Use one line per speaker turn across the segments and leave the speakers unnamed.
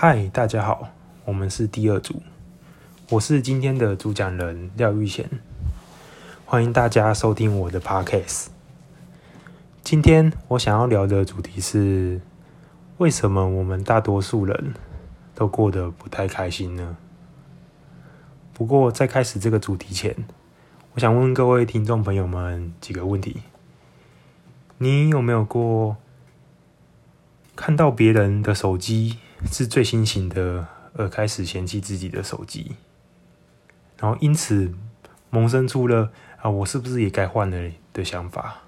嗨，大家好，我们是第二组，我是今天的主讲人廖玉贤，欢迎大家收听我的 podcast。今天我想要聊的主题是，为什么我们大多数人都过得不太开心呢？不过在开始这个主题前，我想问各位听众朋友们几个问题：你有没有过看到别人的手机？是最新型的，而开始嫌弃自己的手机，然后因此萌生出了啊，我是不是也该换了的想法？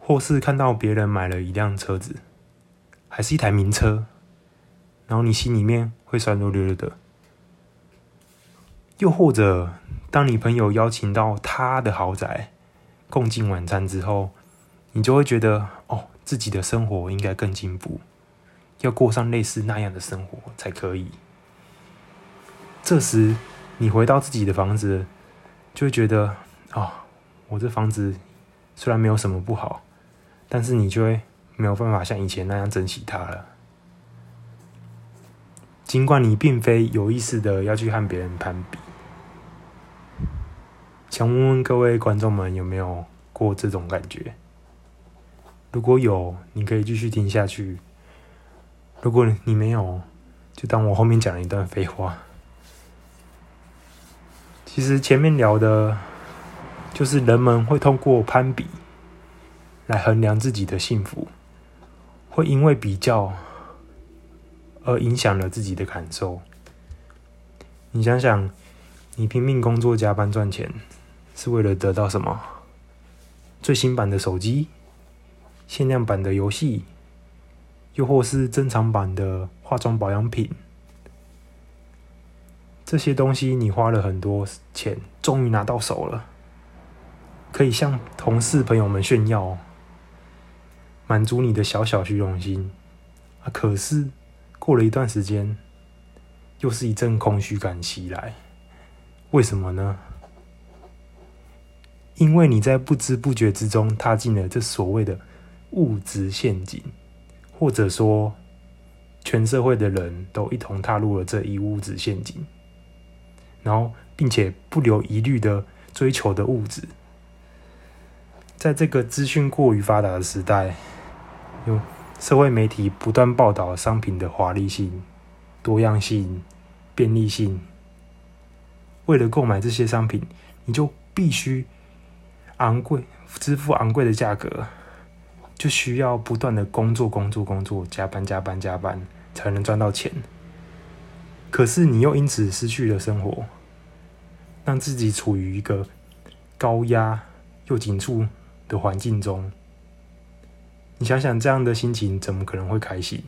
或是看到别人买了一辆车子，还是一台名车，然后你心里面会酸溜溜的。又或者，当你朋友邀请到他的豪宅共进晚餐之后，你就会觉得哦，自己的生活应该更进步。要过上类似那样的生活才可以。这时，你回到自己的房子，就会觉得啊，我这房子虽然没有什么不好，但是你就会没有办法像以前那样珍惜它了。尽管你并非有意识的要去和别人攀比，想问问各位观众们有没有过这种感觉？如果有，你可以继续听下去。如果你没有，就当我后面讲了一段废话。其实前面聊的，就是人们会通过攀比来衡量自己的幸福，会因为比较而影响了自己的感受。你想想，你拼命工作、加班赚钱，是为了得到什么？最新版的手机，限量版的游戏。又或是珍藏版的化妆保养品，这些东西你花了很多钱，终于拿到手了，可以向同事朋友们炫耀，满足你的小小虚荣心。可是过了一段时间，又是一阵空虚感袭来。为什么呢？因为你在不知不觉之中踏进了这所谓的物质陷阱。或者说，全社会的人都一同踏入了这一物质陷阱，然后并且不留一虑的追求的物质，在这个资讯过于发达的时代，用社会媒体不断报道商品的华丽性、多样性、便利性，为了购买这些商品，你就必须昂贵支付昂贵的价格。就需要不断的工作、工作、工作，加班、加班、加班，才能赚到钱。可是你又因此失去了生活，让自己处于一个高压又紧促的环境中。你想想，这样的心情怎么可能会开心？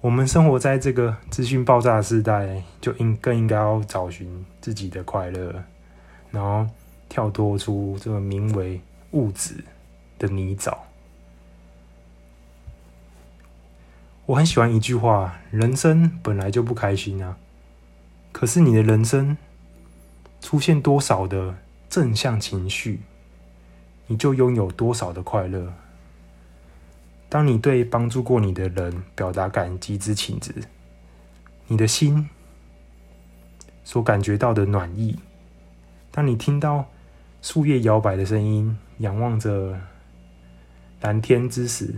我们生活在这个资讯爆炸的时代，就应更应该要找寻自己的快乐，然后。跳脱出这个名为物质的泥沼。我很喜欢一句话：人生本来就不开心啊，可是你的人生出现多少的正向情绪，你就拥有多少的快乐。当你对帮助过你的人表达感激之情时，你的心所感觉到的暖意；当你听到。树叶摇摆的声音，仰望着蓝天之时，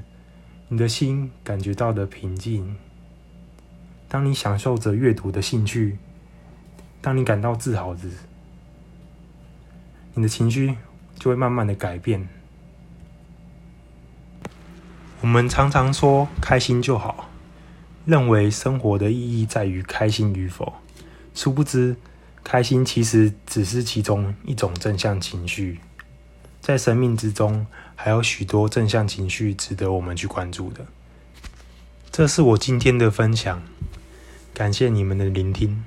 你的心感觉到的平静。当你享受着阅读的兴趣，当你感到自豪时，你的情绪就会慢慢的改变。我们常常说开心就好，认为生活的意义在于开心与否，殊不知。开心其实只是其中一种正向情绪，在生命之中还有许多正向情绪值得我们去关注的。这是我今天的分享，感谢你们的聆听。